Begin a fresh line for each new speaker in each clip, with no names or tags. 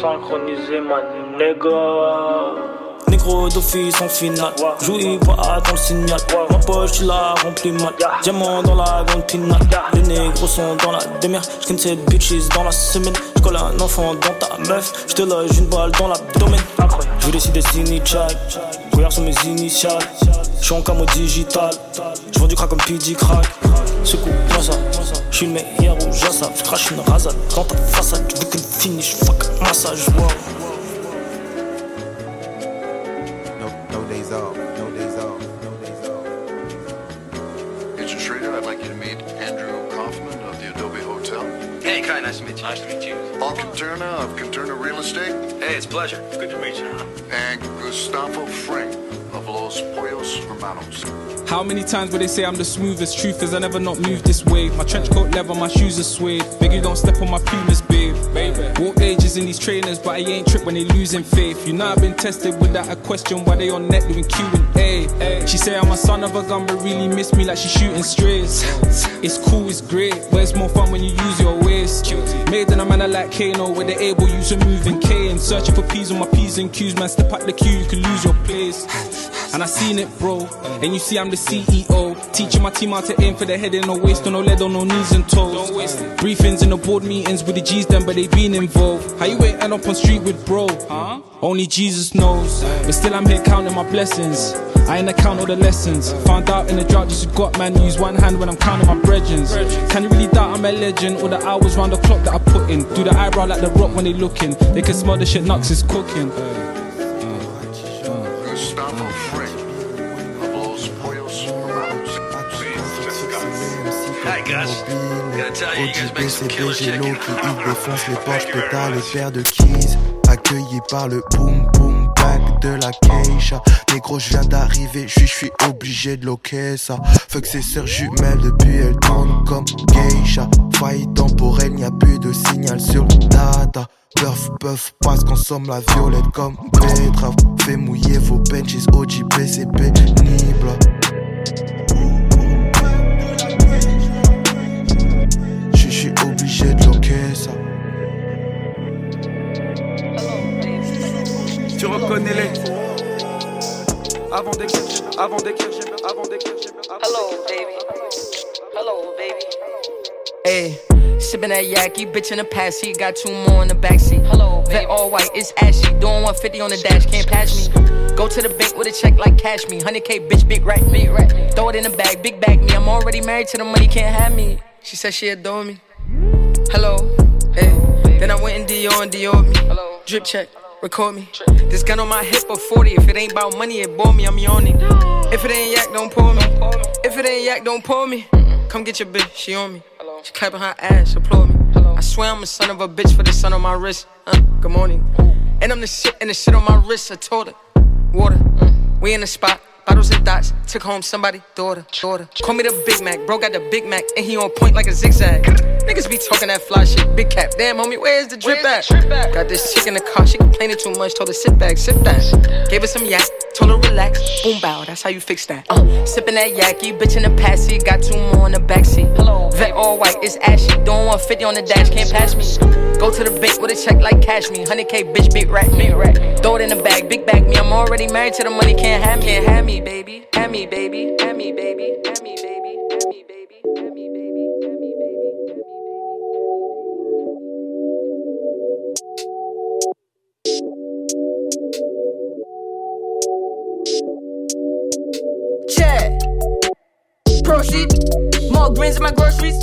synchronisé, ma nigga.
Négro d'office en finale, jouis pas dans le signal. Ma poche, tu l'as rempli mal. Diamant dans la grande pinale. Les négros sont dans la demeure. J'connais cette bitches dans la semaine. J'colle un enfant dans ta meuf. J'te loge une balle dans l'abdomen. Je décide des initiales. Regarde sur mes initiales. J'suis en camo digital. J'vends du crack comme PD crack. Secoue, moi ça. J'suis le meilleur au jassa. J'crache une rasade dans ta façade. Tu veux qu'une finish, fuck massage. Wow.
Hey, it's pleasure. Good to meet you.
And Gustavo Frank of Los Pollos Hermanos.
How many times will they say I'm the smoothest? Truth is, I never not moved this way. My trench coat leather, my shoes are suede. Beg you don't step on my pumas, Walk ages in these trainers, but I ain't trip when they losing faith. You know I've been tested without a question why they on net doing Q and A. She say I'm a son of a gun, but really miss me like she shooting strays. It's cool, it's great, but it's more fun when you use your waist. Made in a manner like Kano, where they able use a moving K and searching for P's on my P's and Q's. Man, step out the queue, you can lose your place. And I seen it, bro. And you see, I'm the CEO. Teaching my team how to aim for the head and no waist, on no lead, on no knees and toes. Briefings in the board meetings with the G's, them, but they been involved. How you waiting up on street with bro? Only Jesus knows. But still, I'm here counting my blessings. I ain't account all the lessons. Found out in the drought, just got man, use one hand when I'm counting my brethrens. Can you really doubt I'm a legend? All the hours round the clock that I put in. Do the eyebrow like the rock when they looking. They can smell the shit Nux is cooking.
Gustavo Frank of Los Pollos Hermanos.
Hi, guys. Gotta tell you, you guys make some killer
OGBCBG
chicken.
low qui il défonce les porches pétales et paire de keys Accueilli par le boom boom back de la Keisha Négro je viens d'arriver, je suis obligé de loquer ça. Fuck ses sœurs jumelles depuis elles tournent comme geisha. Faille temporelle, n'y a plus de signal sur le data. Puff puff passe, consomme la violette comme betterave Fais mouiller vos benches, OGBC pénible. Je
Tu reconnais les. Avant d'écrire, avant d'écrire, avant d'écrire,
Hello, baby. Hello, baby.
Hey, sipping that yaki, bitch in the past he got two more in the backseat.
Hello,
Vet
baby.
all white, it's ashy. Doing 150 on the dash, can't pass me. Go to the bank with a check like cash me. 100k, bitch, big right, big right. Throw it in the bag, big bag me. I'm already married to the money, can't have me. She said she adore me. Hello, hey. Then I went and Dior and Dior me.
Hello.
Drip check, record me. This gun on my hip of 40. If it ain't about money, it bore me, I'm yawning. If it ain't yak, don't pull me. If it ain't yak, don't pull me. Come get your bitch, she on me. She clapping her ass, applaud me. I swear I'm a son of a bitch for the sun on my wrist. Uh, good morning. And I'm the shit and the shit on my wrist. I told her. Water. We in the spot. Bottles and dots. Took home somebody, daughter, daughter. Call me the Big Mac. Bro got the Big Mac and he on point like a zigzag. Niggas be talking that fly shit. Big cap. Damn, homie, where's the drip at? Got this chick in the car. She complaining too much. Told her sit back, sit down. Gave her some yak. Told her relax. Boom bow. That's how you fix that. Uh, sipping that yaki. Bitch in the past seat. Got two more in the backseat.
Hello,
Vet all white. It's ashy. Doing 150 on the dash. Can't pass me. Go to the bank with a check like cash me. 100k, bitch, big big rat. Throw it in the bag, big bag me. I'm already married to the money. Can't have me, can't have me, baby. Me, baby. Me, baby. Me, baby. Me, baby. Me, baby. Me, baby.
Check. Proceed. More grains in my groceries.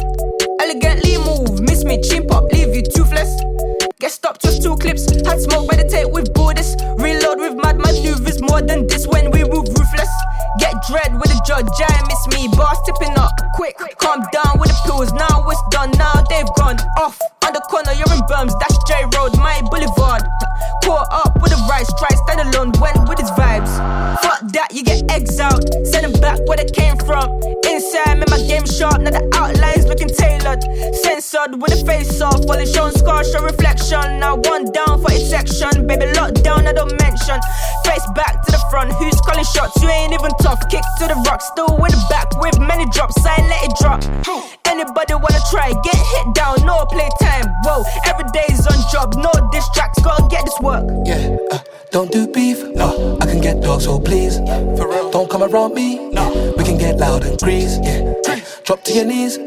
Elegantly move. Miss me, chimp up, leave you toothless. Get stopped with two clips. Had smoke, meditate with Buddhists. Reload with mad maneuvers. More than this when we move ruthless. Get dread with a judge, I miss me. Bars tipping up, quick. Calm down with the pills. Now it's done. Now they've gone off. On the corner, you're in firms, that's J Road, my boulevard. Caught up with the rice, try stand alone, went with his vibes. Fuck that, you get eggs out, send them back where they came from. Inside, make my game sharp, now the outlines looking tailored. Censored with a face off, while it's showing scars, show reflection. Now one down for each section, baby, lockdown, I don't mention. Face back to the front, who's calling shots? You ain't even tough, kick to the rock, still with the back with many drops, I let it drop. Anybody wanna try, get hit down, no playtime. Whoa, every day's on job, no distracts, gotta get this work.
Yeah, uh, don't do beef, no. I can get dogs, so please. For real, don't come around me. No, we can get loud and grease. Yeah, drop to your knees.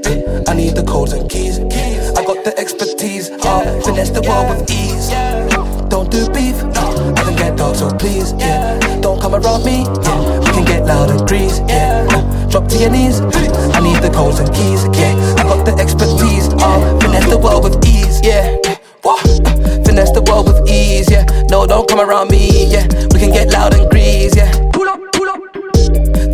I need the codes and keys. I got the expertise. Uh, finesse the world with ease. Don't do beef, no. I can get dogs, so please. Yeah, don't come around me. Yeah, we can get loud and grease. Yeah, drop to your knees. I need the codes and keys. Yeah, I got the expertise. Uh, finesse the world with ease. Yeah. What? Finesse the world with ease, yeah. No, don't come around me, yeah. We can get loud and grease, yeah. Pull up,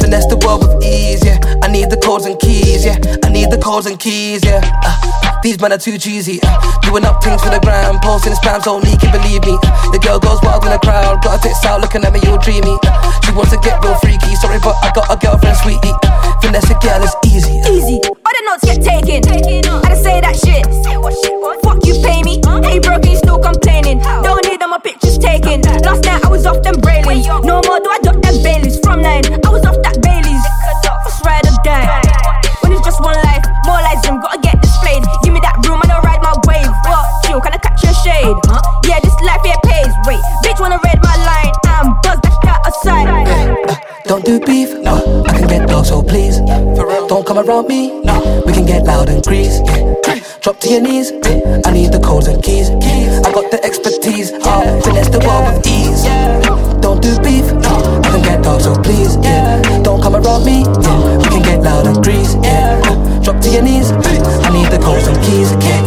Finesse the world with ease, yeah. I need the codes and keys, yeah. I need the codes and keys, yeah. Uh, these men are too cheesy. Uh, doing up things for the gram, posting spams only, can believe me. Uh, the girl goes wild in the crowd, got her tits out, looking at me all dreamy. Uh, she wants to get real freaky, sorry, but I got a girlfriend, sweetie. Uh, finesse a girl is easy.
Easy. All the notes get taken. I just say that shit. Fuck you, pay me. Hey, broke, you still complaining. Don't need them, my pictures taken.
Come around me, no. We can get loud and grease. Yeah. Drop to your knees. I need the codes and keys. I got the expertise. Uh, finesse the world with ease. Don't do beef, no. I can get dogs, so please. Yeah. Don't come around me. Yeah. We can get loud and grease. Yeah. Drop to your knees. I need the codes and keys. Yeah.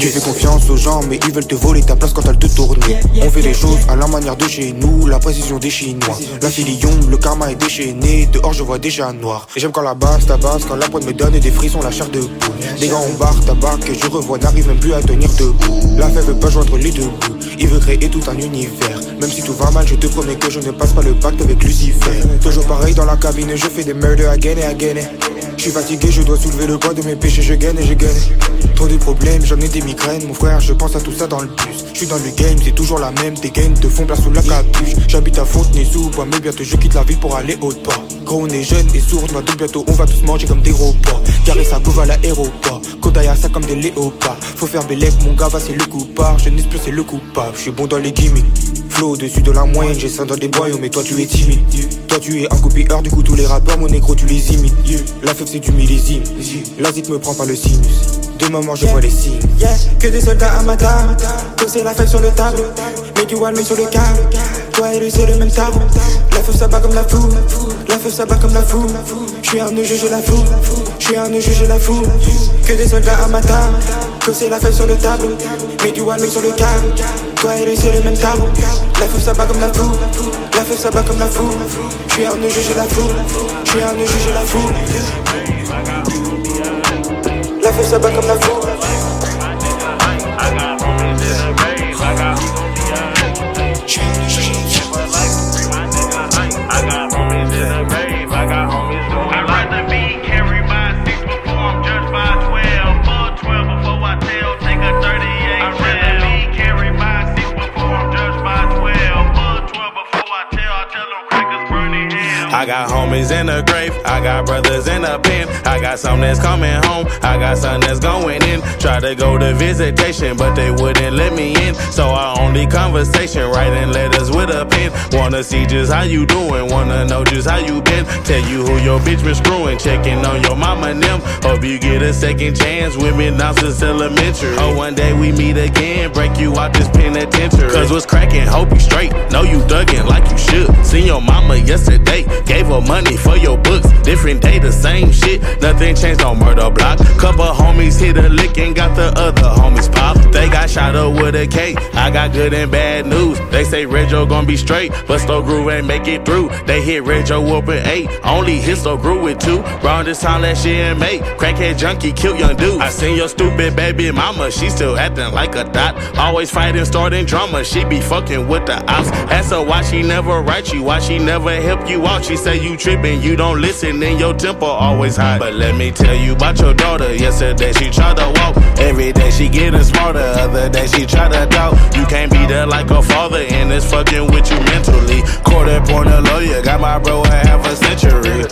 Tu fais confiance aux gens, mais ils veulent te voler ta place quand elles te tournent. On fait les choses à la manière de chez nous, la précision des Chinois. La filion, le karma est déchaîné, dehors je vois déjà noir. Et j'aime quand la base tabasse, quand la pointe me donne des frissons, la chair de poule. Des gars en barre, tabac, que je revois, n'arrive même plus à tenir debout. La fête veut pas joindre les deux bouts, il veut créer tout un univers. Même si tout va mal, je te promets que je ne passe pas le pacte avec Lucifer. Toujours pareil dans la cabine, je fais des murders again et again. Je suis fatigué, je dois soulever le poids de mes péchés, je gagne et je gagne. Trop de problèmes, j'en ai des migraines, mon frère, je pense à tout ça dans le bus. Je suis dans le game, c'est toujours la même, tes gains te font place sous la capuche. J'habite à Fontenay-sous-Bois, mais bientôt je quitte la ville pour aller au port. Gros, on est jeune et sourd, donc bientôt on va tous manger comme des robots. Carré sa bouffe à l'aéroport, Kodaya ça comme des léopards. Faut faire bélec, mon gars, va c'est le coupard. Je plus, c'est le coupable. Je suis bon dans les gimmicks. Flow au-dessus de la moyenne, j'ai ça dans des boyaux, mais toi tu es timide. Toi tu es un copieur, du coup tous les rappeurs, mon négro tu les imites. La fête c'est du millésime. La zit me prend par le sinus. De moment je vois les signes.
Yeah, que des soldats à ma table. Poser la fête sur le tableau. Mets du one sur le câble. Toi et lui c'est le même tableau. La feu ça bat comme la foule. La feu ça bat comme la foule. Je suis un je la foule. Je suis un je la foule. Que des soldats à ma table. Poser la fête sur le tableau. Mets du one sur le câble. Toi et lui c'est le même tableau. La feu ça bat comme la foule. La feu ça bat comme la foule. Je suis un je la foule. Je suis un je la foule. La feu ça comme la foule.
Got homies in the grave, I got brothers in the pen. I got some that's coming home, I got some that's going in. Try to go to visitation, but they wouldn't let me in. So I only conversation, writing letters with a pen. Wanna see just how you doing, wanna know just how you been. Tell you who your bitch been screwing, checking on your mama and them. Hope you get a second chance with me now since elementary. Oh, one day we meet again, break you out this penitentiary. Cause what's cracking, hope you straight. Know you thuggin' like you should. Seen your mama yesterday, gave her money for your books. Different day, the same shit. Nothing changed, no murder block. Couple homies hit a lick and got the other homies pop. They got shot up with a K. I got good and bad news. They say Reggio gon' be straight, but Slow Groove ain't make it through. They hit Reggio up at eight. Only hit Slow Groove with two. Round this time last year and May. Crackhead junkie killed young dude. I seen your stupid baby mama. She still acting like a dot. Always fighting, starting drama. She be fucking with the ops. Ask her why she never write you, why she never help you out. She say you tripping, you don't listen, and your temper always high. But let me tell you about your daughter. Yesterday she tried to walk. Every day she getting smarter. Other day she try to talk. You can't be there like a father, and it's fucking with you mentally. Court appointed lawyer, got my bro a half a century.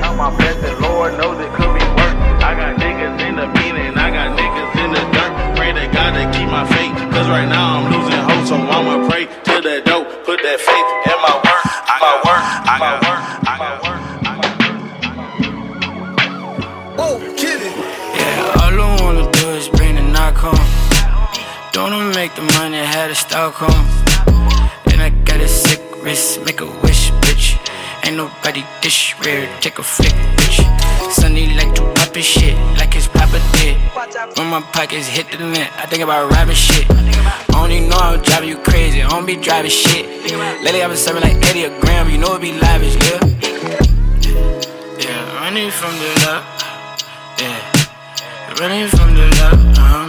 Count my blessings, Lord knows it could be worse. I got niggas in the meaning, I got niggas in the dirt. Pray to God to keep my faith, cause right now I'm losing hope, so I'ma pray to the dope. Put that faith in my work, my work, my work,
home. Don't make the money, had a Stockholm. And I got a sick wrist, make a wish, bitch. Ain't nobody dish rare, take a flick, bitch. Sunny like to pop his shit, like his papa did. When my pockets hit the limit, I think about robbing shit. Only know I'm driving you crazy, I don't be driving shit. Lately I've been serving like Eddie a gram, you know it be lavish, yeah. Yeah, running from the love, yeah. Running from the love, I'm scared.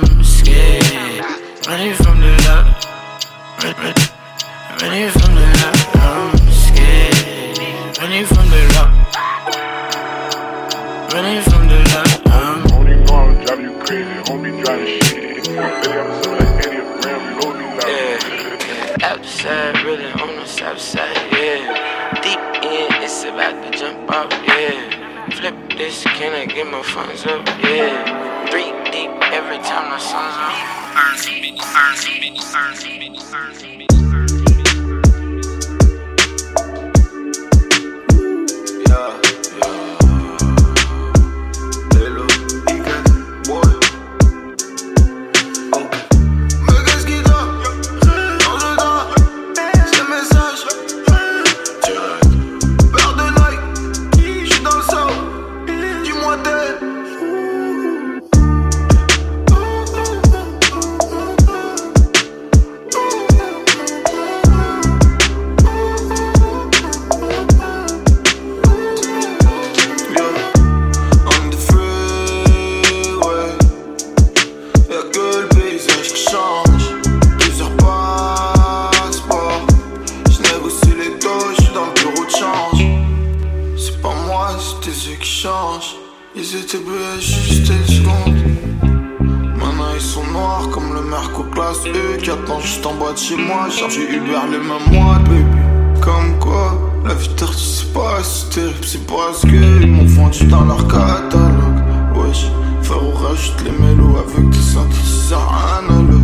Les mêmes mois, baby. Comme quoi, la vie tu sais pas c'est terrible C'est parce que ils m'ont vendu dans leur catalogue. Wesh, frérot rajoute les mélos avec des synthétiseurs analogues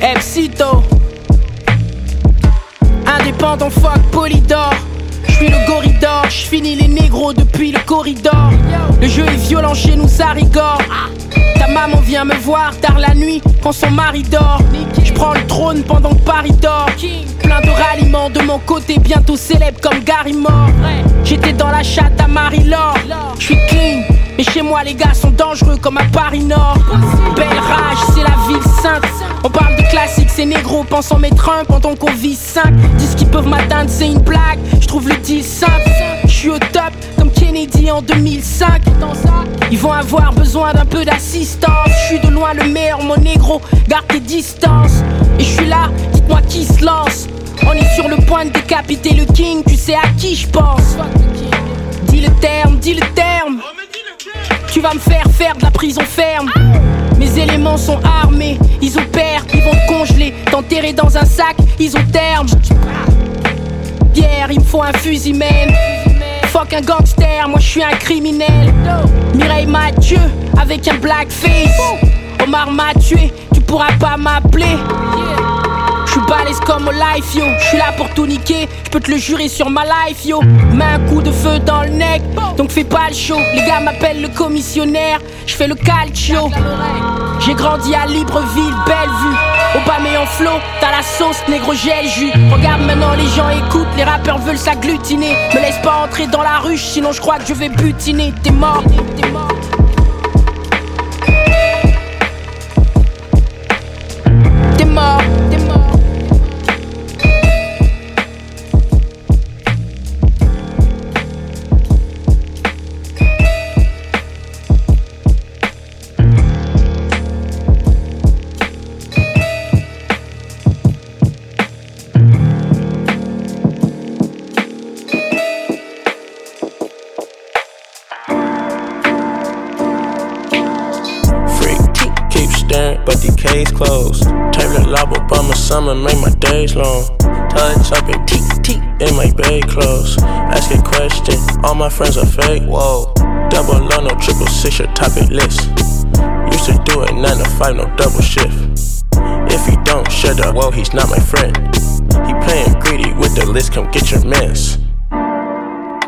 Epsito Indépendant fuck Polydor J'suis le goridor, j'finis les négros depuis le corridor Le jeu est violent chez nous, ça rigore Ta maman vient me voir tard la nuit
quand son mari dort. Je prends le trône pendant que Paris dort. Plein de ralliements de mon côté, bientôt célèbre comme Gary Moore. J'étais dans la chatte à Marie-Laure. Je suis clean, mais chez moi les gars sont dangereux comme à Paris Nord. Belle rage, c'est la ville sainte. On parle de classiques, c'est négro, pense en mettre un pendant qu'on vit cinq. Disent qu'ils peuvent m'atteindre, c'est une blague. Je trouve le deal simple. Je suis au top comme Kennedy en 2005. Ils vont avoir besoin d'un peu d'assistance. Je suis de loin le meilleur, mon négro. Garde tes distances. Et je suis là, dites-moi qui se lance. On est sur le point de décapiter le king, tu sais à qui je pense. Dis le terme, dis le terme. Tu vas me faire faire de la prison ferme. Mes éléments sont armés, ils opèrent, ils vont congeler, t'enterrer dans un sac, ils ont terme. Pierre, il me faut un fusil même. Fuck un gangster, moi je suis un criminel. Mireille Mathieu avec un blackface. Omar m'a tué, tu pourras pas m'appeler. Je suis balèze comme au life yo, je suis là pour tout niquer, je peux te le jurer sur ma life yo. Mets un coup de feu dans le neck, donc fais pas le show. Les gars m'appellent le commissionnaire, je fais le calcio. J'ai grandi à Libreville, Bellevue. Au bas en flow, t'as la sauce, négro gel jus. Regarde maintenant, les gens écoutent, les rappeurs veulent s'agglutiner. Me laisse pas entrer dans la ruche, sinon je crois que je vais butiner. T'es mort, t'es mort.
Days long. Touch up and teak teak in my bed clothes. Ask a question, all my friends are fake. Whoa, double on no triple six your topic list. Used to do it nine to five, no double shift. If he don't shut up, well, he's not my friend. He playing greedy with the list, come get your mess.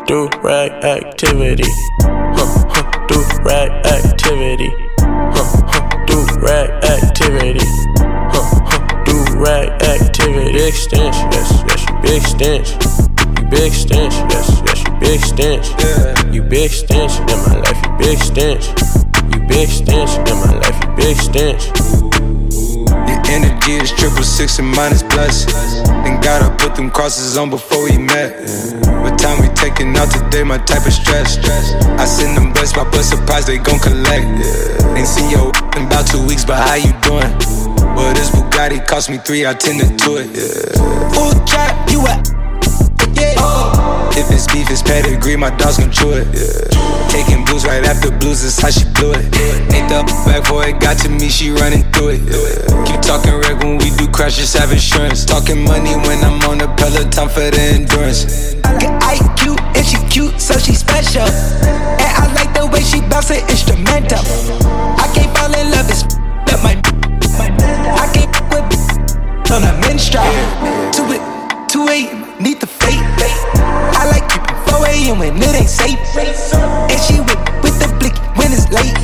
Do rag activity. Huh, huh, do rag activity. Huh, huh, do rag activity. Huh, huh, do rag activity. Big stench, yes, yes, you big stench. You big stench, yes, yes, you big stench. You big stench in my life, you big stench. You big stench in my life, you big stench.
Your energy is triple six and minus plus. Then gotta put them crosses on before we met. What time we taking out today, my type of stress. I send them bus, my bus surprise, they gon' collect. Ain't seen your in about two weeks, but how you doing? Bugatti cost me three, I tend to do it. Full trap, you a uh. if it's beef, it's pedigree, my dog's gon' chew it. Taking blues right after blues, that's how she blew it. Ain't the back before it got to me, she running through it. Keep talking reg when we do crash, just have insurance. Talking money when I'm on the peloton for the endurance.
Get IQ and she cute, so she special. And I like the way she bounce it instrumental. I can't fall in love, it's up my. With on a menstrual. Two it, two eight, need the fate. I like keeping 4 a.m. when it ain't safe. And she with, with the blicky when it's late.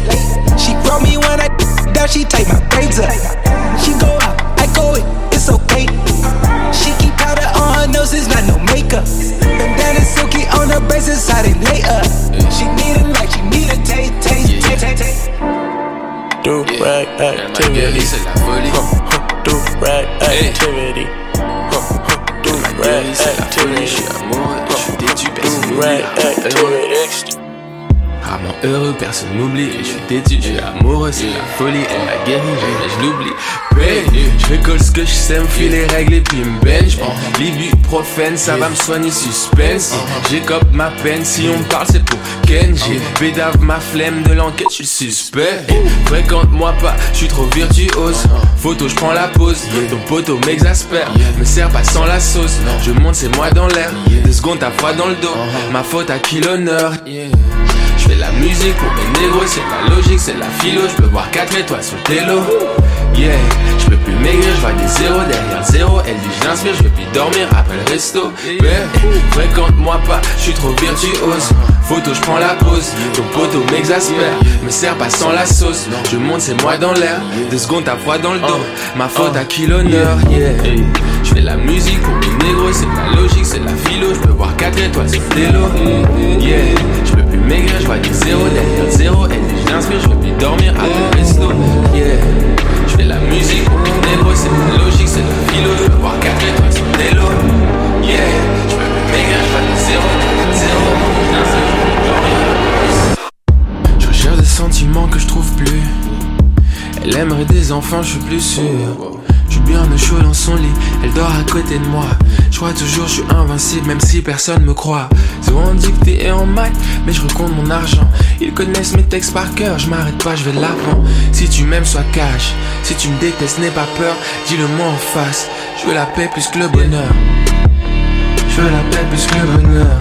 She grow me when I down, she take my braids up. She go out, I go in, it's okay. She keep powder on her nose, it's not no makeup. Bandana silky on her braces, how they lay up. She need it like she need a taste, taste, taste, taste, taste.
Do rag activity. Do rag activity. Do rag activity. Do rag activity.
Rarement heureux, personne m'oublie. Je suis têtu, je suis amoureux, c'est la folie. Elle m'a guéri, jamais je l'oublie. Je colle ce que je sais, me file les règles et puis me bench. L'ibuprofène, ça va me soigner suspense. J'écope ma peine, si on me parle, c'est pour Kenji. Bédave ma flemme de l'enquête, je suis suspect. Fréquente-moi pas, je suis trop virtuose. Photo, je prends la pause. Ton poteau m'exaspère, me sert pas sans la sauce. Je monte, c'est moi dans l'air. Deux secondes, t'as froid dans le dos. Ma faute à qui l'honneur? Musique pour mes négros, c'est la logique, c'est la philo. Je peux voir 4 étoiles sur le télo. Yeah, je peux plus maigrir, je vois des zéros derrière zéro. Elle dit, je l'inspire, je veux plus dormir après le resto. Fréquente-moi pas, je suis trop virtuose. Photo, je prends la pause. Ton poteau m'exaspère, me sert pas sans la sauce. Je monte, c'est moi dans l'air. Deux secondes, t'as froid dans le dos. Ma faute à qui l'honneur, yeah. Je fais la musique pour mes négros, c'est la logique, c'est la philo. Je peux voir 4 étoiles sur vélo, yeah. Je peux maigrir, je vois des zéros derrière zéro. Elle je je veux plus dormir le resto, yeah. Je fais la musique c'est la logique, c'est la philo. Je peux voir 4 étoiles sur yeah. Je peux plus maigrir, je vois des zéros derrière zéro. Veux. Je recherche des sentiments que je trouve plus. Elle aimerait des enfants, je suis plus sûr. Suis bien au chaud dans son lit, elle dort à côté de moi. Je crois toujours je suis invincible, même si personne me croit. Souvent dicté et en maille, mais je recompte mon argent. Ils connaissent mes textes par cœur, je m'arrête pas, je vais de l'avant. Si tu m'aimes, sois cash. Si tu me détestes, n'aie pas peur, dis-le moi en face. Je veux la paix plus que le bonheur. Je veux la paix plus que le bonheur.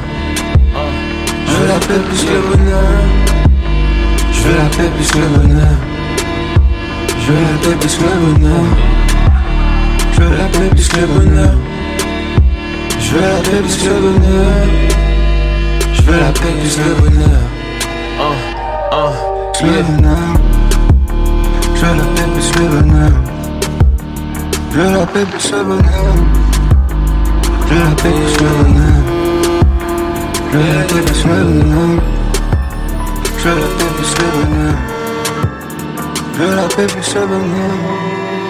Je veux la paix plus que le bonheur. Je veux la paix plus que le bonheur. Je veux la paix plus que le bonheur. Je veux la paix plus que le bonheur. Je veux la paix plus que le bonheur. Je veux la paix plus que le bonheur. Uh, uh,
Plus le bonheur. Je veux la paix plus que le bonheur. Je veux la paix plus que le bonheur. Je veux la paix plus que le bonheur. Je veux la paix plus que le bonheur. Je veux la paix plus que le bonheur. Je veux la paix plus que le bonheur.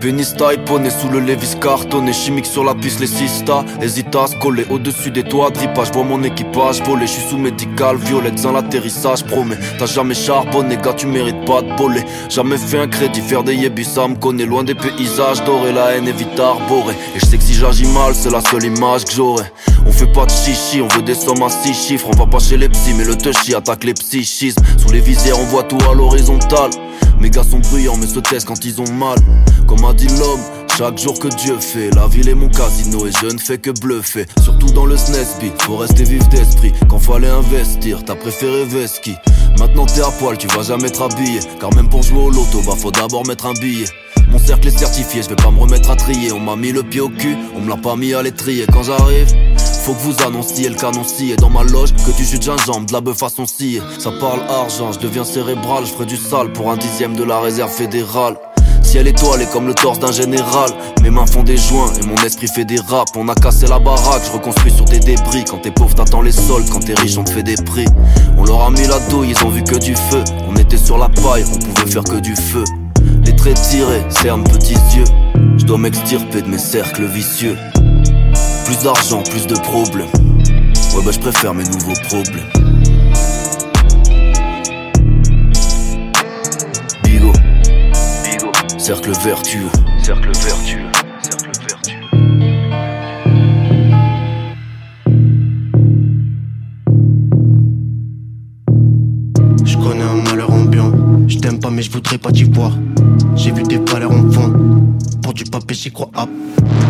Penista poney sous le Levis cartonné. Chimique sur la piste, les sista. Hésite à se coller au-dessus des toits. Grippage, vois mon équipage voler. Je suis sous médical, violette sans l'atterrissage Promets, t'as jamais charbonné Gars tu mérites pas de voler. Jamais fait un crédit, faire des yébus Ça me connaît. Loin des paysages dorés La haine est vite arborée. Et je sais que si j'agis mal C'est la seule image que j'aurai. On fait pas de chichi, on veut des sommes à six chiffres. On va pas chez les psys mais le touchy attaque les psychismes. Sous les visières on voit tout à l'horizontale mes gars sont bruyants mais se taisent quand ils ont mal Comme a dit l'homme chaque jour que Dieu fait, la ville est mon casino et je ne fais que bluffer. Surtout dans le SNESB, faut rester vif d'esprit. Quand fallait investir, t'as préféré Veski. Maintenant t'es à poil, tu vas jamais te habiller. Car même pour jouer au loto, bah faut d'abord mettre un billet. Mon cercle est certifié, je vais pas me remettre à trier. On m'a mis le pied au cul, on me l'a pas mis à l'étrier. Quand j'arrive, faut que vous annonciez le canon scié dans ma loge que du jus de gingembre, de la bœuf façon sciée. Ça parle argent, je deviens cérébral, je ferai du sale pour un dixième de la réserve fédérale. Ciel étoilé comme le torse d'un général. Mes mains font des joints et mon esprit fait des raps. On a cassé la baraque, je reconstruis sur des débris. Quand t'es pauvre, t'attends les soldes. Quand t'es riche, on te fait des prix. On leur a mis la douille, ils ont vu que du feu. On était sur la paille, on pouvait faire que du feu. Les traits tirés, cernent petits yeux. Je dois m'extirper de mes cercles vicieux. Plus d'argent, plus de problèmes. Ouais, bah je préfère mes nouveaux problèmes. Bigo, Bigo, cercle vertueux, cercle vertueux, cercle vertueux.
Je connais un malheur ambiant. Je t'aime pas, mais je voudrais pas t'y voir. J'ai vu des valeurs en fond. Pour du papier, j'y crois. Ah.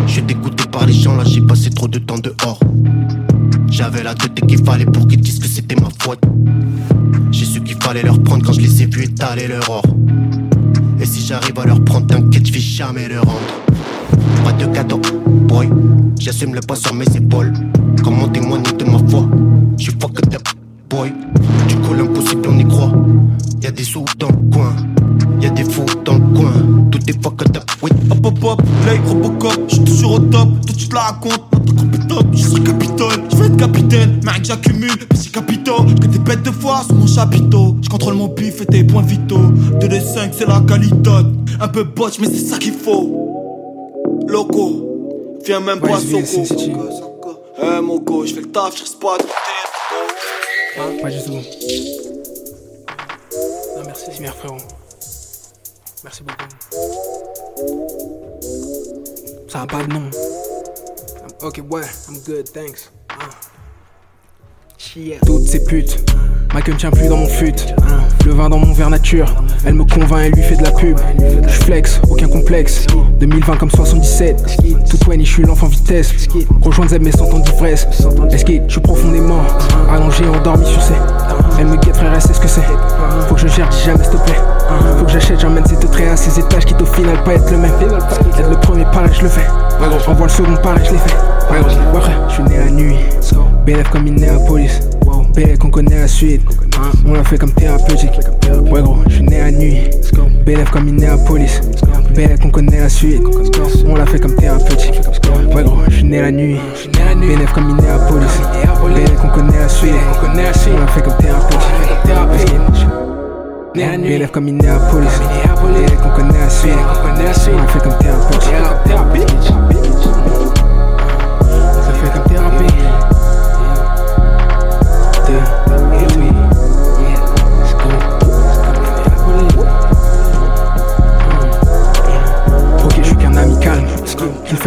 Je suis dégoûté par les gens, là, j'ai passé trop de temps dehors. J'avais la tête qu'il fallait pour qu'ils disent que c'était ma faute. J'ai su qu'il fallait leur prendre quand je les ai vus étaler leur or. Et si j'arrive à leur prendre, t'inquiète, je vais jamais leur rendre. Pas de cadeau, boy. J'assume le poids sur mes épaules. Comment témoigner de ma foi? J'suis fucked up, boy. Du coup, l'impossible, on y croit. Y'a des sous dans le coin. Y'a des fous dans le coin. Tout est fucked up, oui.
Hop hop hop, Blake Robocop, j'suis toujours au top, tout tu te la racontes, notre compétent, je serai capitaine, je vais être capitaine, mec j'accumule, petits capitaux, que des bêtes de foire sur mon chapiteau, je contrôle mon pif et tes points vitaux, 2 des 5 c'est la qualité, un peu botch mais c'est ça qu'il faut, loco, viens même pas Soko, eh Moko, je fais le taf, je reste pas à côté.
Hein c'est bien, frérot. Merci beaucoup. Ça a pas de nom. Ok, ouais, I'm good, thanks. Ah. Toutes ces putes, ma queue ne tient plus dans mon fut. Le vin dans mon verre nature, Elle me convainc, elle lui fait de la pub. Je flex, aucun complexe. 2020 comme 77. Tout je suis l'enfant vitesse. Rejoindre mais sans temps d'ivresse. Escape, je suis profondément allongé, endormi sur ses. Elle me guette, frère, elle sait ce que c'est. Faut que je gère, dis jamais, s'il te plaît. Faut que j'achète, j'emmène cette trait à ces étages, quitte au final pas être le même. Être le premier, pareil, je le fais. Envoie le second, pareil, je l'ai fait. Ouais, je suis né la nuit. BLF comme Minneapolis. BLF qu'on connaît la suite. On l'a fait comme thérapeutique. Ouais, gros, je suis né la nuit. BLF comme Minneapolis. BLF qu'on connaît la suite. On l'a fait comme thérapeutique. Ouais, gros, je suis né la nuit. BLF comme Minneapolis. BLF qu'on connaît la suite. On l'a fait comme thérapeutique. BLF comme Minneapolis. BLF qu'on connaît la suite. On l'a fait comme thérapeutique.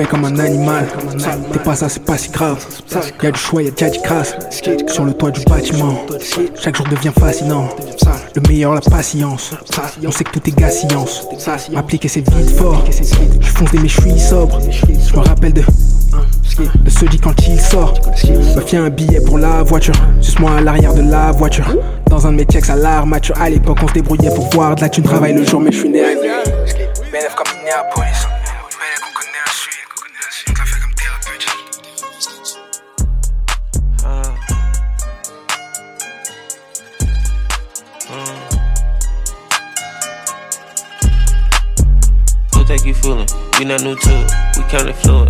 Comme un animal. T'es pas ça, c'est pas si grave. Y'a du choix, y'a déjà du crasse. Sur le toit du bâtiment, chaque jour devient fascinant. Le meilleur, la patience. On sait que tout est gars science. M'appliquer, c'est vite fort. Je fonce des mais je suis sobre. Je me rappelle de. De ce dit quand il sort, me fait un billet pour la voiture. Suce-moi à l'arrière de la voiture. Dans un de mes checks à l'armature. À l'époque, on se débrouillait pour voir de la thune. Travaille le jour, mais je suis né à comme Minneapolis.
We not new to it, we counted fluid.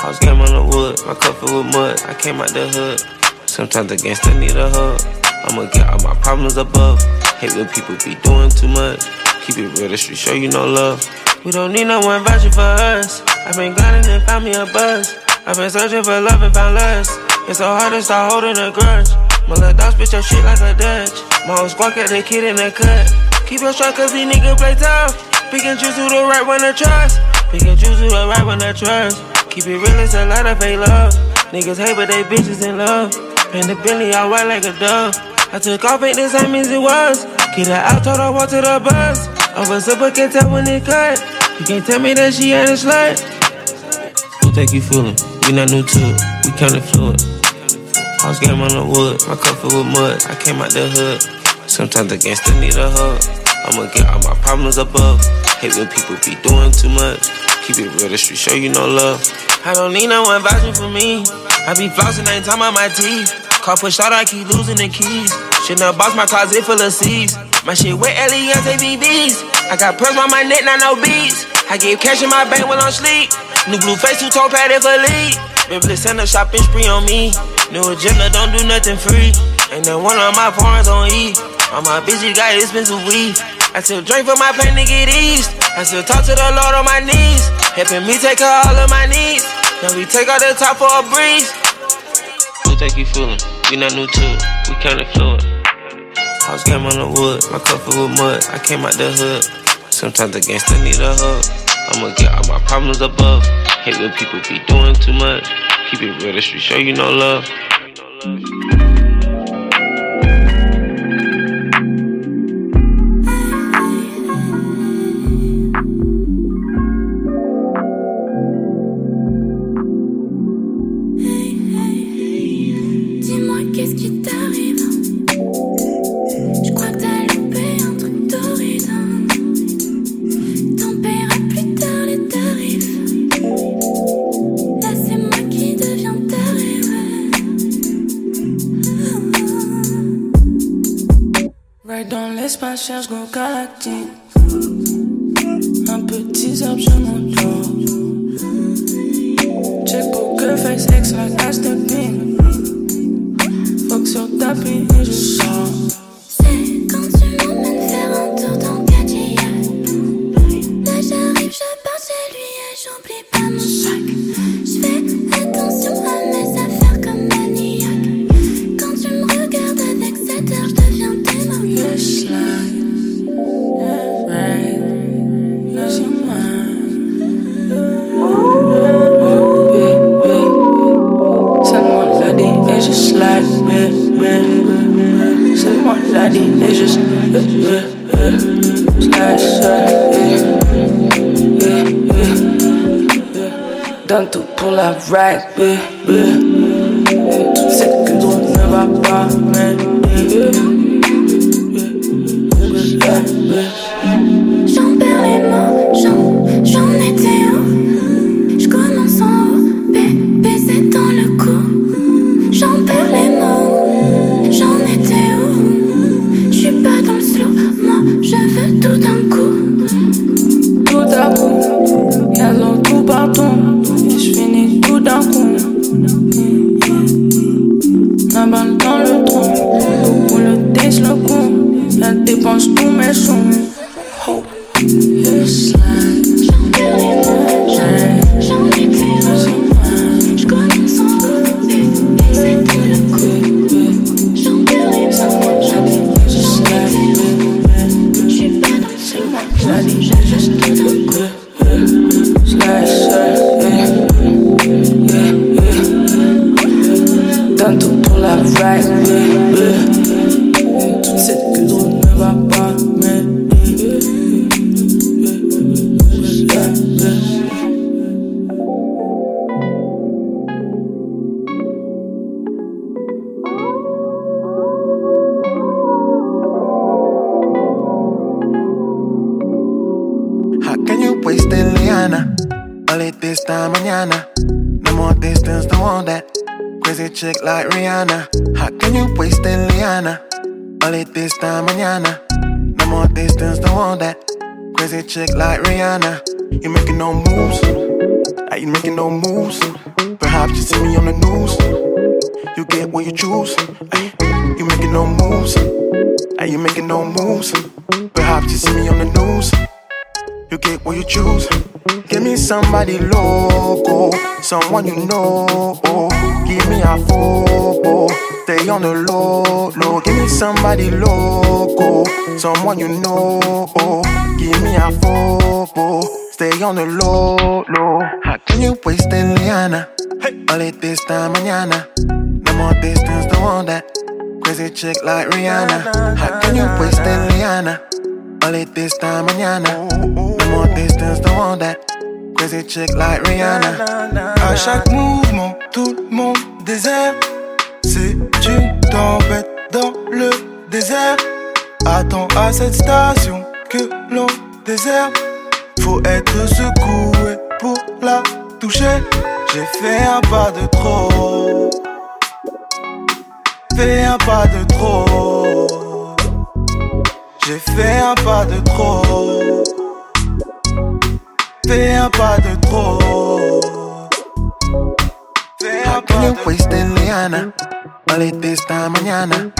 House game on the wood, my cup filled with mud. I came out the hood. Sometimes the gangster need a hug. I'ma get all my problems above. Hate when people be doing too much. Keep it real, the street show you no love. We don't need no one vouching for us. I've been grinding and found me a buzz. I've been searching for love and found lust. It's so hard to start holding a grudge. My little dog spit your shit like a Dutch. My whole squad got the kid in the cut. Keep your shot cause these niggas play tough. Pick and choose who the right one to trust. Pick and choose who the right one to trust. Keep it real, it's a lot of fake love. Niggas hate, but they bitches in love. And the Bentley all white like a dove. I took off, ain't the same as it was. Get her out, told her walk to the bus. Over super can't tell when it cut. You can't tell me that she ain't a slut. Who think you fooling? We not new to it, we counted fluid. House game on the wood, my cup filled with mud. I came out the hood. Sometimes the gangster need a hug. I'ma get all my problems above. Hate when people be doing too much. Keep it real, the street show you no love. I don't need no one vouching for me. I be flossing, ain't time on my teeth. Car push out, I keep losing the keys. Shouldn't have box my closet full of C's. My shit with Eliantte VVs. I got pearls on my neck, not no beats. I gave cash in my bank while I'm sleep. New blue face, two toe padded for lead. Baby, send a shopping spree on me. New agenda, don't do nothing free. And then one of my foreigns on E. All my bitches got expensive weed. I still drink for my pain to get eased. I still talk to the Lord on my knees. Helping me take care of all of my needs. Now we take out the top for a breeze. Who think you fooling? We not new to it, we counted fluid. House game on the wood, my cup with mud. I came out the hood. Sometimes the gangster need a hug. I'ma get all my problems above. Hate when people be doing too much. Keep it real, the street show you no love.
Dans l'espace, cherche Go Galactique. Un petit arbre, je m'endors. Check poker face, X like Aston Ping. Fuck sur tapis
Tanto
pull up right,
chick like Rihanna. How can you waste it, Liana? It this time, mañana. No more distance, don't want that. Crazy chick like Rihanna. You making no moves. Are you making no moves? Perhaps you see me on the news. You get what you choose. Ay, You making no moves. Are you making no moves? Perhaps you see me on the news. You get what you choose. Give me somebody local, someone you know. Give me a photo, stay on the low, low. Give me somebody local, someone you know. Give me a photo, stay on the low, low. How can you waste it, Liana? All it this time, mañana. No more distance, don't want that. Crazy chick like Rihanna. How can you waste it, Liana? It this time, mañana. No more distance, don't want that. Crazy chick like Rihanna.
À chaque mouvement, tout le monde désert. C'est une tempête dans le désert. Attends à cette station que l'on désert. Faut être secoué pour la toucher. J'ai fait un pas de trop. Fait un pas de trop. J'ai fait un pas de trop. Fais un pas de trop. Fais un
How
pas
can you
de
waste it, Liana? All it this time, mañana.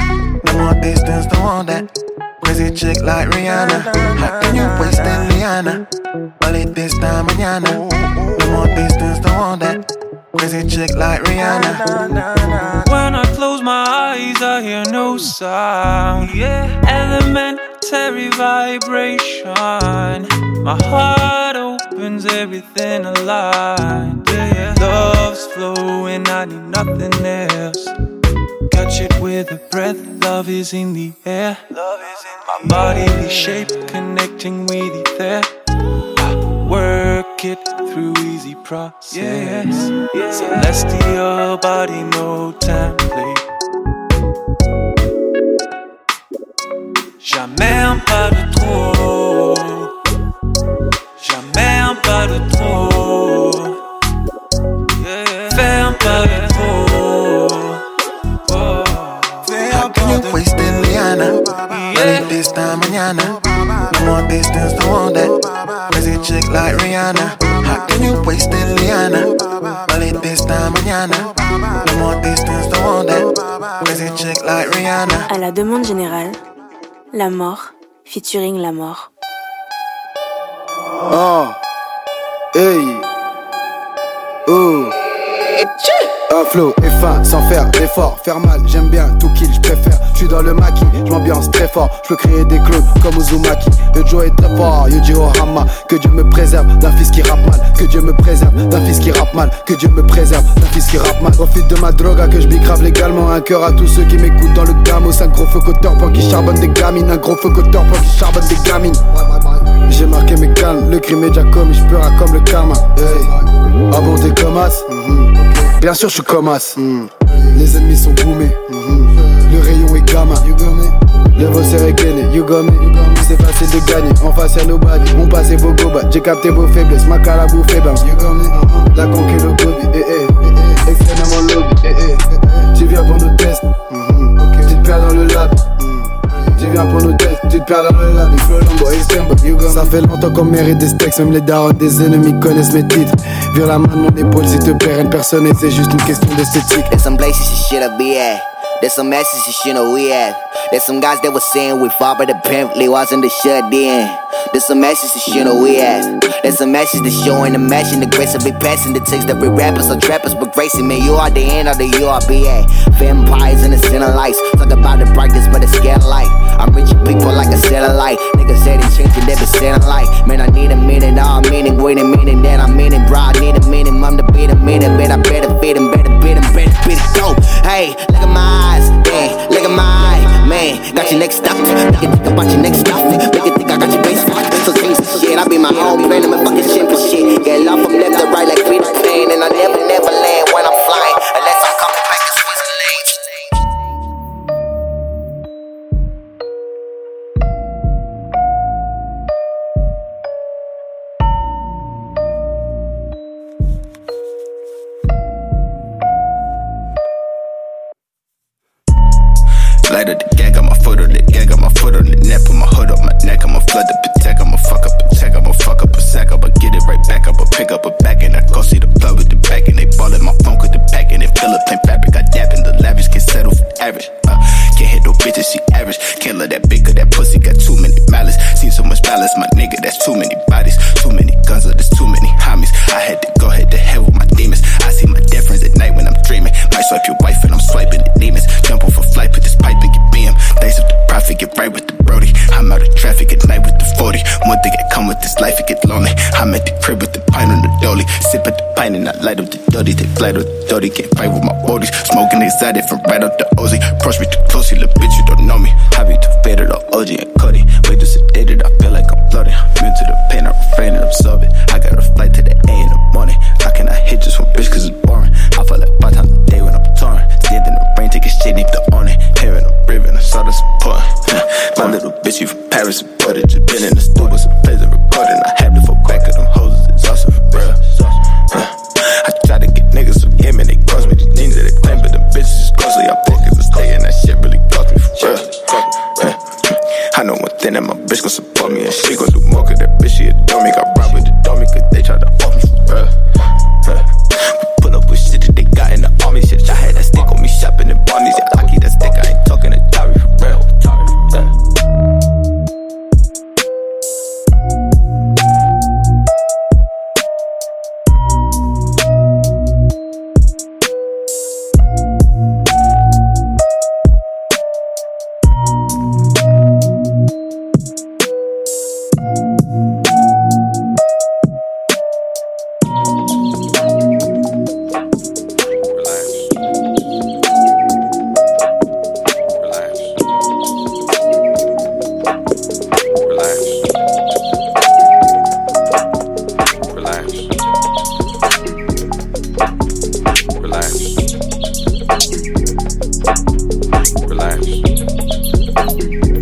No more distance, don't want that. Crazy chick like Rihanna. How can you waste it, Liana? All it this time, mañana. No more distance, don't want that. Crazy chick like Rihanna.
When I close my eyes, I hear no sound. Yeah, elementary vibration. My heart opens, everything. Yeah, yeah. Love's flowing, I need nothing else. Catch it with a breath, love is in the air. My bodily shape connecting with ether. I work it through easy process. Celestial body, no template. Jamais un pas de trop. Jamais un pas de trop. Fais un pas de trop.
How can you waste it, Liana? This time, mañana. No more distance, don't want that. Crazy chick like Rihanna. How can you waste it, Liana? It this time, mañana. No more distance, don't want that. Crazy chick like Rihanna.
À la demande générale, La Mort, featuring La Mort.
Ah, hey, oh.
Un flow et fin sans faire d'effort. Faire mal, j'aime bien tout kill, je préfère. Je suis dans le maquis, je m'ambiance très fort. Je peux créer des clones comme Uzumaki. Le Joe est très fort, Yuji Ohama. Que Dieu me préserve d'un fils qui rappe mal. Que Dieu me préserve d'un fils qui rappe mal. Que Dieu me préserve d'un fils qui rappe mal. Profite de ma drogue que je bicrave légalement. Un cœur à tous ceux qui m'écoutent dans le gamos. Un gros feu coteur pour qui charbonne des gamines. Un gros feu coteur pour qui charbonne des gamines. J'ai marqué mes calmes, le crime est déjà commis, je pleure comme le karma. Hey. Bon, t'es comme as Bien sûr, je suis comme as. Les ennemis sont boomés. Le rayon est gamma. Le boss est gainé, you got me. C'est facile de gagner, en face y'a nobody. On passe vos gobas, j'ai capté vos faiblesses. Ma cara bouffée, bam. You got me. La conquête, le gobi, eh eh. Extrêmement lobby, eh eh. Tu viens pour nos tests. Tu te perds dans le lab. Tu viens pour nos tests, tu te perds dans le lab. Flolombo, extrême, you got me. Ça fait longtemps qu'on mérite des stacks, même les darons des ennemis connaissent mes titres. Vire la main de mon épaule s'il te plaît, de personne et c'est juste une question d'esthétique.
There's some places you should be at. There's some messes you shouldn't we at. There's some guys that were saying we fought, but apparently wasn't the shut in. There's some messes you shouldn't we at. There's some that showing the mesh and aggressively passing the takes that we rappers or trappers, but gracing man, you are the end of the URBA. Vampires in the center lights. Talk about the brightness, but it's scale light. I'm reaching people like a satellite. Niggas say they changing, been saying light. Man, I need a minute, all meaning, wait a minute, that I'm meaning, bro. I need a minute, I'm the beat a minute, but I better beat him, better beat him, better beat it, go. Hey, look at my eyes, man. Got your next stop, make it think about your next stop, make it think I got your base locked. So the shit, I be my own
Light up the dirty. Take flight with the dirty, can't fight with my bodies. Smoking exotic from right up the Ozzy. Approach me too closely, little bitch, you don't know me. Be too faded on OG and Cuddy. Way too sedated, I feel like I'm floating. Immune to the pain, I'm refrain and absorb it. I got a flight to the A in the morning. How can I hit just one bitch, cause it's boring? I feel like five times a day when I'm touring. Stand in the rain, take a shit, need the on it. Hearing I'm breathing, I saw the support. My little bitch, you from Paris, imported. Just been in the studio, some plays and recording. I had
relax.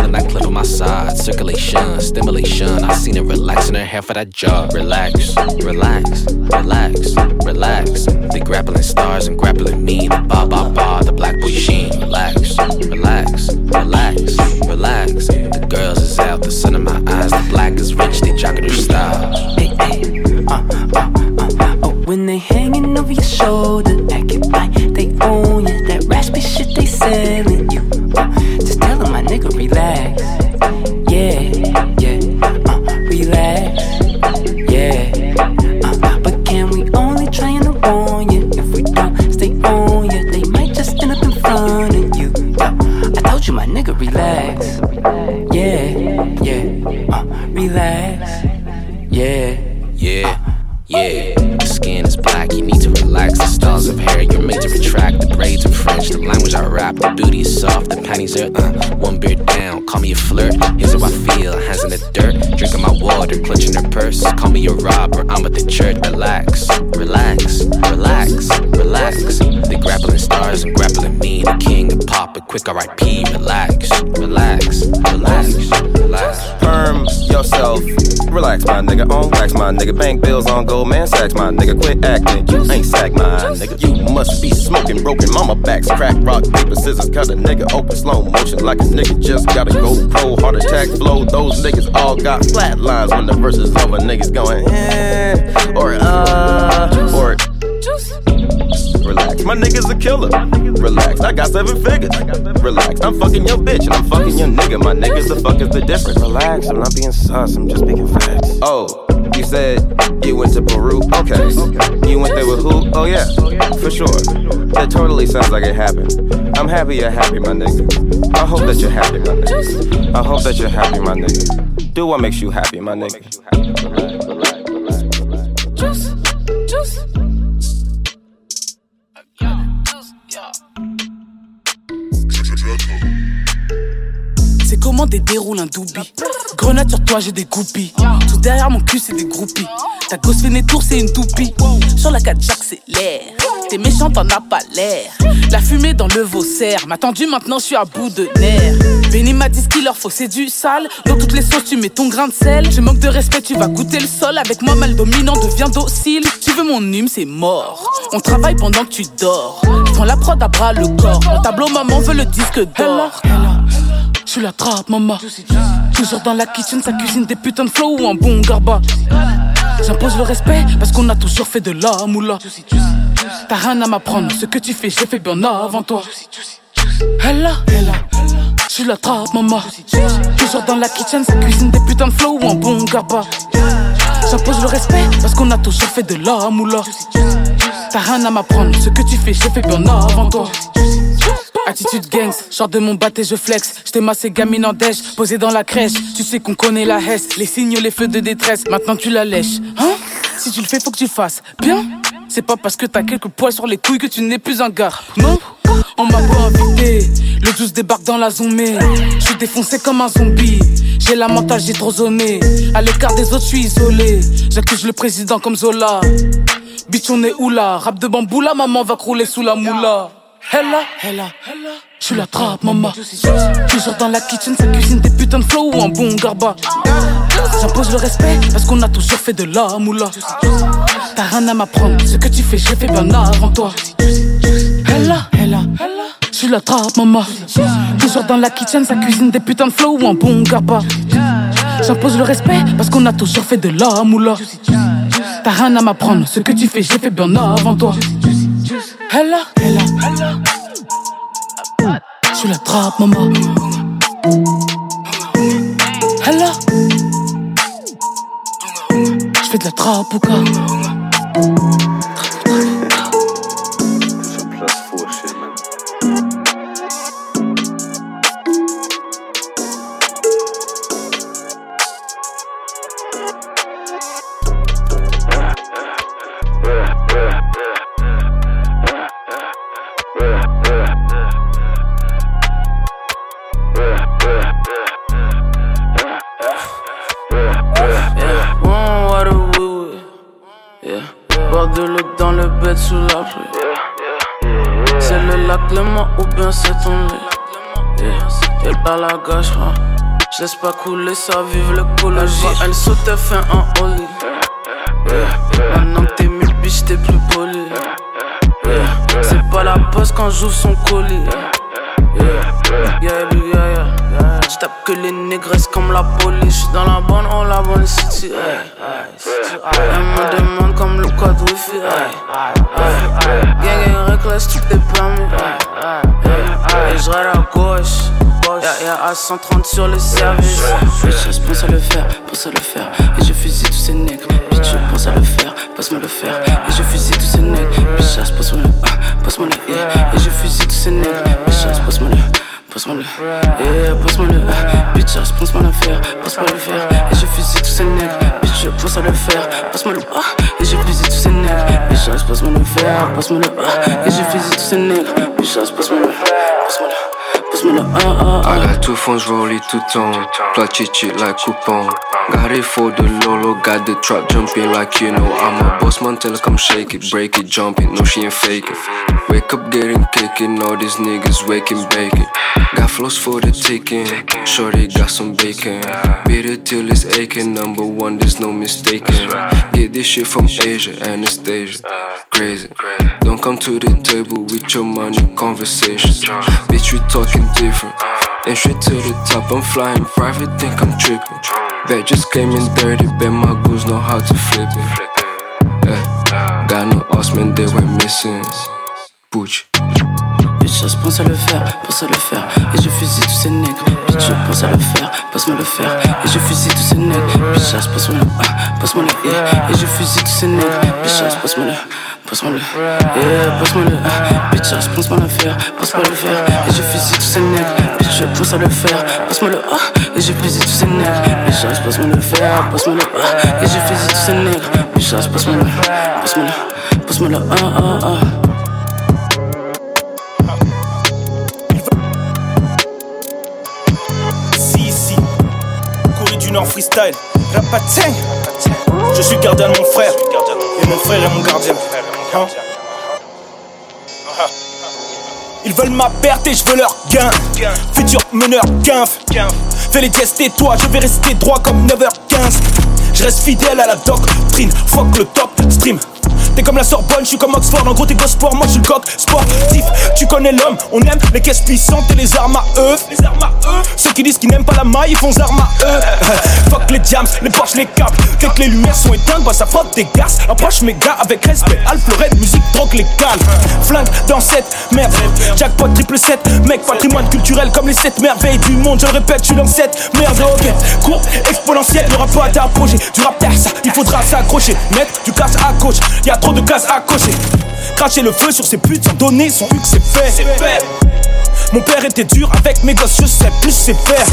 Extending that clip on my side. Circulation, stimulation. I seen her relaxing her hair for that job. Relax, relax, relax, relax. The grappling stars and grappling me. The ba ba ba, the black boy sheen. Relax, relax, relax, relax. The girls is out, the sun in my eyes. The black is rich, they jocking their style.
Uh, uh, uh, when they hanging over your shoulder, acting like they own you. That raspy shit they selling
panties are uh. One beer down, call me a flirt. Here's how I feel, hands in the dirt. Drinking my water, clutching her purse. Call me a robber, I'm at the church. Relax, relax, relax, relax. The grappling stars and grappling me. The king of pop, a quick RIP. Relax, relax, relax.
Yourself. Relax, my nigga. On wax, my nigga. Bank bills on Goldman Sachs, my nigga. Quit acting. You ain't sack, my nigga. You must be smoking broken mama backs. Crack, rock, paper, scissors. Cut a nigga open slow motion like a nigga just gotta go pro. Heart attack flow. Those niggas all got flat lines when the verse is over. Niggas going, eh, or uh, my nigga's a killer. Relax, I got seven figures. Relax, I'm fucking your bitch and I'm fucking your nigga. My niggas, the fuck is the difference? Relax, I'm not being sus, I'm just speaking facts. Oh, you said you went to Peru? Okay. You went there with who? Oh yeah, for sure. That totally sounds like it happened. I'm happy you're happy, my nigga. I hope that you're happy, my nigga. I hope that you're happy, my nigga. Do what makes you happy, my nigga.
C'est des déroule un doubi. Grenade sur toi, j'ai des goupilles. Tout derrière mon cul, c'est des groupies. Ta gosse fait des c'est une toupie. Sur la 4 j'accélère. T'es méchant, t'en as pas l'air. La fumée dans le vaussaire. M'a tendu, maintenant je suis à bout de nerfs. Benny m'a dit ce qu'il leur faut, c'est du sale. Dans toutes les sauces, tu mets ton grain de sel. Tu manques de respect, tu vas goûter le sol. Avec moi, mal dominant, deviens docile. Tu veux mon hume, c'est mort. On travaille pendant que tu dors. Prends la prod à bras le corps. Mon tableau, maman veut le disque d'or. Je suis la trappe, maman. Toujours dans la kitchen, sa cuisine des putains de flow ou un bon garba. J'impose le respect parce qu'on a toujours fait de la moula. T'as rien à m'apprendre, ce que tu fais, j'ai fait bien avant toi. Hella, hella, je suis la trappe, maman. Toujours dans la kitchen, sa cuisine des putains de flow ou un bon garba. J'impose le respect parce qu'on a toujours fait de la moula. T'as rien à m'apprendre, ce que tu fais, j'ai fait bien avant toi. Attitude gangs, genre de mon bat et je flex. J't'ai massé gamine en dèche, posé dans la crèche. Tu sais qu'on connaît la hesse, les signes, les feux de détresse. Maintenant tu la lèches, hein? Si tu le fais, faut que tu fasses bien? C'est pas parce que t'as quelques poils sur les couilles que tu n'es plus un gars. Non, on m'a pas invité. Le 12 débarque dans la zombie. Je suis défoncé comme un zombie. J'ai la mentale, j'ai trop zoné. À l'écart des autres, je suis isolé. J'accuse le président comme Zola. Bitch, on est où là? Rap de bambou, la maman va crouler sous la moula. Hella, hella, je suis la trappe, maman. Toujours dans la kitchen, sa cuisine des putains de flow ou un bon garba. J'impose le respect parce qu'on a toujours fait de la moula. T'as rien à m'apprendre, ce que tu fais, j'ai fait bien avant toi. Hella, hella, je suis la trappe, maman. Toujours dans la kitchen, sa cuisine des putains de flow ou un bon garba. J'impose le respect parce qu'on a toujours fait de la moula. T'as rien à m'apprendre, ce que tu fais, j'ai fait bien avant toi. Hella, hella, Je suis la trappe, maman. Hella. Je de la trappe ou quoi
Je laisse pas couler ça, vive l'écologie. Elle saute, elle fait un holly. Maintenant que t'es mille biches, t'es plus poli. C'est pas la poste quand j'ouvre son colis. Que les négresses comme la police. Dans la bonne, on la bonne city. Elle me demande comme le code wifi. Gang, gang, reckless, tout est permis. Et j'ride à gauche. Y'a, y'a à 130 sur le service. Bitch, je pense à le faire, pense à le faire. Et je fusille tous ces nègres. Bitch, pense à le faire, passe-moi le faire. Et je fusille tous ces nègres. Bitch, passe-moi le, passe-moi le, yeah. Et je fusille tous ces nègres. Passe-moi le, yeah, passe-moi le, bitch, passe-moi le faire, passe-moi le faire, et je fusille tous ces nègres, bitch, pense à le faire, passe-moi le, ah, et je fusille tous ces nègres, bitch, passe-moi le faire, passe-moi le, ah, et je fusille tous ces nègres, bitch, passe-moi le, passe-moi le. Uh, uh, uh.
I got two phones rolling two tone. Plot chichi like coupon. Got it for the Lolo, got the truck jumping like you know. I'm a boss man, tell her come shake it, break it, jump it. No, she ain't faking. Wake up getting kicking, all these niggas waking, baking. Got flows for the taking. Shorty got some bacon. Beat it till it's aching. Number one, there's no mistaking. Get this shit from Asia, Anastasia. Crazy. Don't come to the table with your money conversations. Bitch, we talking different. And straight to the top, I'm flying private, think I'm tripping. That just came in dirty, bet my goons know how to flip it. Yeah. Got no us, man, they were missing. Butch.
Bitch, je pense à le faire, pense à le faire. Et je fusille tous ces nègres. Bitch, je pense à le faire, passe-moi le faire. Et je fusille tous ces nègres. Bitch, passe-moi le, ah, passe-moi le. Et je fusille tous ces nègres. Bitch, passe-moi le passe-moi le, yeah, passe-moi le, bitch, je pense pas le faire, passe-moi le faire, et je fusille tous ces nègres, bitch, je pense à le faire, passe-moi le, ah, et je fusille tous ces nègres, bitch, je passe-moi le faire, passe-moi le, ah, et je fusille tous ces nègres, bitch, je passe-moi le, passe-moi le, passe-moi le, ah, ah, ah.
Du Nord freestyle, Rapatseng, je suis gardien de mon frère, et mon frère est mon gardien. Ils veulent ma perte et je veux leur gain. Futur meneur, quinf. Fais les et toi, je vais rester droit comme 9h15. Je reste fidèle à la doctrine. Fuck le top stream. T'es comme la Sorbonne, je suis comme Oxford. En gros, t'es sport, moi je suis coq sportif. Tu connais l'homme, on aime les caisses puissantes et les armes à eux. Les armes à eux. Ceux qui disent qu'ils n'aiment pas la maille, ils font armes à eux. Fuck les jams, les Porsche, les câbles. Dès que les lumières sont éteintes, bah ça faute des garces. Approche mes gars avec respect. Red, musique, drogue, les calmes. Flingue dans cette merde. Jackpot triple 7. Mec, patrimoine culturel comme les 7 merveilles du monde. Je le répète, je suis dans cette merde. Ok, courbe exponentielle, y'aura pas à t'approcher. Du rap ça, il faudra s'accrocher. Mettre du casse à gauche, y'a trop de cases à cocher. Cracher le feu sur ces putes sans donner son que c'est fait. C'est fait. Mon père était dur avec mes gosses, je sais plus c'est faire.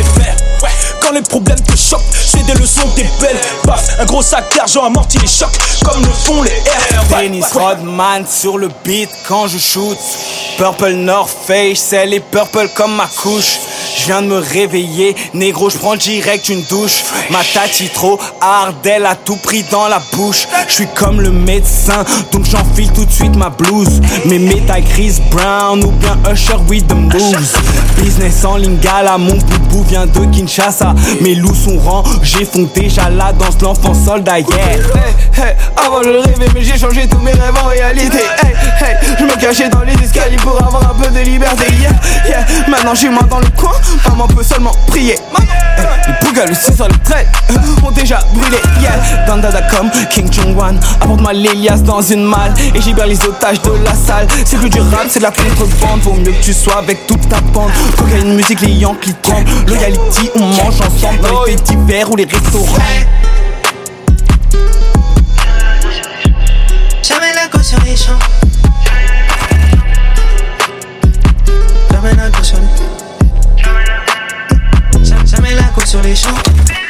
Quand les problèmes te choquent, j'ai des leçons, des belles baffes. Un gros sac d'argent amorti les chocs, comme le font les airs.
Dennis Rodman sur le beat quand je shoot. Purple North Face, c'est les purple comme ma couche. Je viens de me réveiller, négro, je prends direct une douche. Ma tati trop hard, elle a tout pris dans la bouche. Je suis comme le médecin, donc j'enfile tout de suite ma blouse. Mes méta Chris Brown ou bien Usher with the moves. Business en lingala, mon boubou viens de Kinshasa. Mes loups sont rangés, font déjà la danse l'enfant soldat. Yeah. Hey, hey, avant je rêvais, mais j'ai changé tous mes rêves en réalité. Hey, hey, je me cachais dans les escaliers pour avoir un peu de liberté. Yeah, yeah. Maintenant j'ai moi dans le coin, maman peut seulement prier. Les bougas, le le trait ont déjà brûlé. Yeah, dans Dada.com, King Jong-wan apporte-moi l'Elias dans une malle et j'ibère les otages de la salle. C'est plus du rap, c'est de la contrebande. Vaut mieux que tu sois avec toute ta bande. une musique, les Yankees tremblent. Loyalty, on mange ensemble dans les petits ou les restaurants.
Jamais la go sur les champs. Jamais la go sur les Jamais- la sur les champs.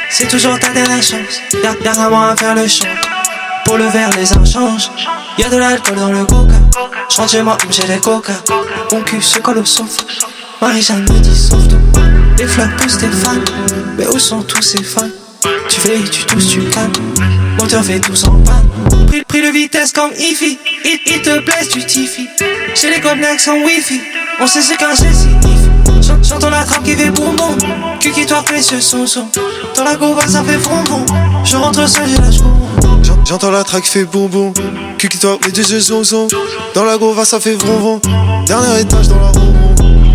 C'est toujours ta dernière chance. Y'a y'a vraiment à faire le champ. Pour le verre, les uns changent. Y'a de l'alcool dans le coca. J'rentre chez moi, j'ai des coca. Mon cul se colle au sofa. Marie-Jeanne me dit sauve. Les fleurs poussent tes fans. Mais où sont tous ces fans? Tu fais, tu tousses, tu calmes. Moteur fait tout en panne. Pris, pris de vitesse comme Ify. Il, il te blesse, tu tiffy. J'ai les connects sans wifi. On sait ce qu'un geste signifie. J'ent- J'entends la trappe qui fait boum. Cul qui toi précieux son son. Dans la gova ça fait fond. Je rentre seul, j'ai lâche
J'en- J'entends la track fait boum boum. Qui toi, deux yeux zon zon. Dans la gova, ça fait vron. Dernier étage dans la roue.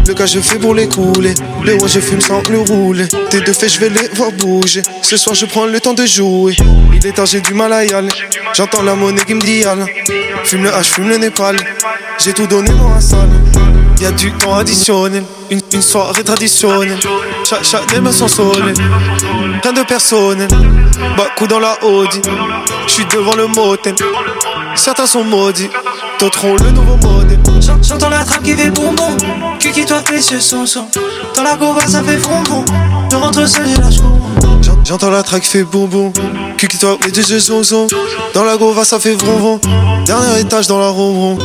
Le cas je fais pour les couler. Les ouais, je fume sans le rouler. Tes deux faits, je vais les voir bouger. Ce soir, je prends le temps de jouer. Il est tard, j'ai du mal à y aller. J'entends la monnaie qui me dit. Fume le H, fume le Népal. J'ai tout donné dans la salle. Y'a du temps additionnel. Une, une soirée traditionnelle. Chaque, chaque des mains sont soleil. Rien de personnel. Bas coup dans la Audi. J'suis devant le motel. Certains sont maudits. D'autres ont le nouveau modèle.
J'en- J'entends la trappe qui fait boum. Cul qui toi précieux son son. Dans la gova ça fait fond. Je rentre seul, j'ai lâche
J'en- J'entends la track fait boum. Cul qui toi, deux yeux zon zon. Dans la gova, ça fait vron. Dernier étage dans la roue